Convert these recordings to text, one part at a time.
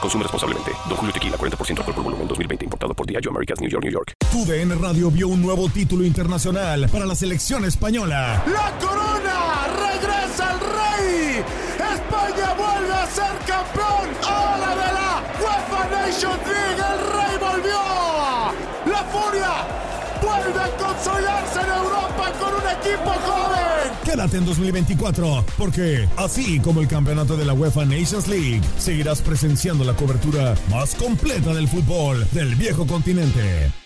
Consume responsablemente. Don Julio Tequila, 40% alcohol por volumen, 2020. Importado por Diageo Americas, New York, New York. Tu DN Radio vio un nuevo título internacional para la selección española. ¡La corona! ¡Regresa el rey! ¡España vuelve a ser campeón! ¡Ahora de la UEFA Nations League! ¡El rey volvió! ¡La furia! ¡Vuelve a consolidarse en Europa con un equipo joven! Quédate en 2024, porque así como el campeonato de la UEFA Nations League, seguirás presenciando la cobertura más completa del fútbol del viejo continente.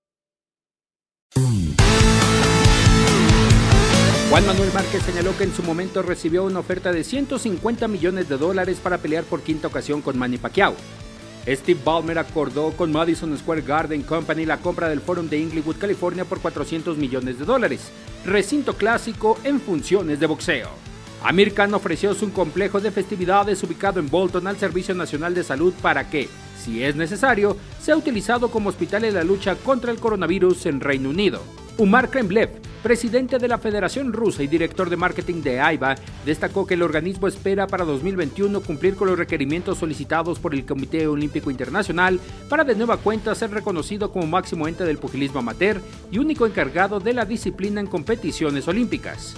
Juan Manuel Márquez señaló que en su momento recibió una oferta de 150 millones de dólares para pelear por quinta ocasión con Manny Pacquiao. Steve Ballmer acordó con Madison Square Garden Company la compra del Forum de Inglewood, California por 400 millones de dólares, recinto clásico en funciones de boxeo. Amir Khan ofreció su complejo de festividades ubicado en Bolton al Servicio Nacional de Salud para que, si es necesario, sea utilizado como hospital en la lucha contra el coronavirus en Reino Unido. Umar Kremlev, presidente de la Federación Rusa y director de marketing de AIBA, destacó que el organismo espera para 2021 cumplir con los requerimientos solicitados por el Comité Olímpico Internacional para de nueva cuenta ser reconocido como máximo ente del pugilismo amateur y único encargado de la disciplina en competiciones olímpicas.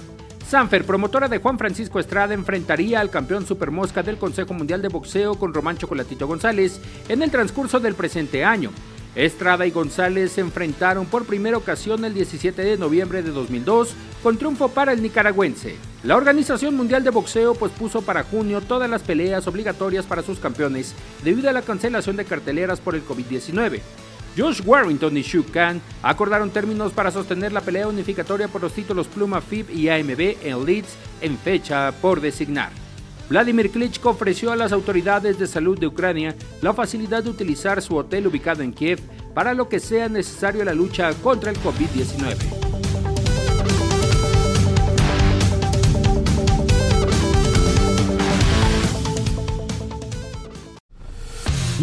Sanfer, promotora de Juan Francisco Estrada, enfrentaría al campeón supermosca del Consejo Mundial de Boxeo con Román Chocolatito González en el transcurso del presente año. Estrada y González se enfrentaron por primera ocasión el 17 de noviembre de 2002 con triunfo para el nicaragüense. La Organización Mundial de Boxeo pospuso para junio todas las peleas obligatorias para sus campeones debido a la cancelación de carteleras por el COVID-19. Josh Warrington y Shuk Khan acordaron términos para sostener la pelea unificatoria por los títulos Pluma FIB y AMB en Leeds en fecha por designar. Vladimir Klitschko ofreció a las autoridades de salud de Ucrania la facilidad de utilizar su hotel ubicado en Kiev para lo que sea necesario en la lucha contra el COVID-19.